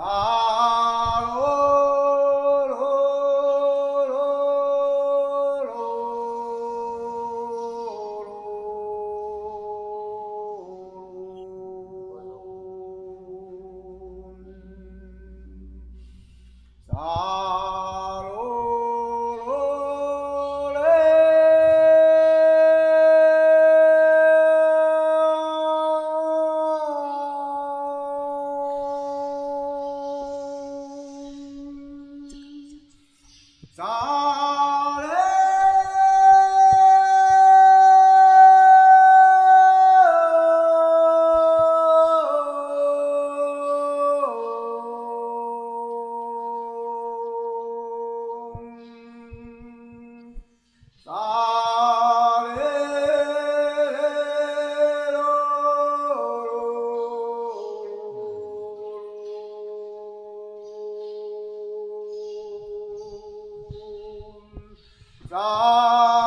Ah. Ah.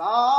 사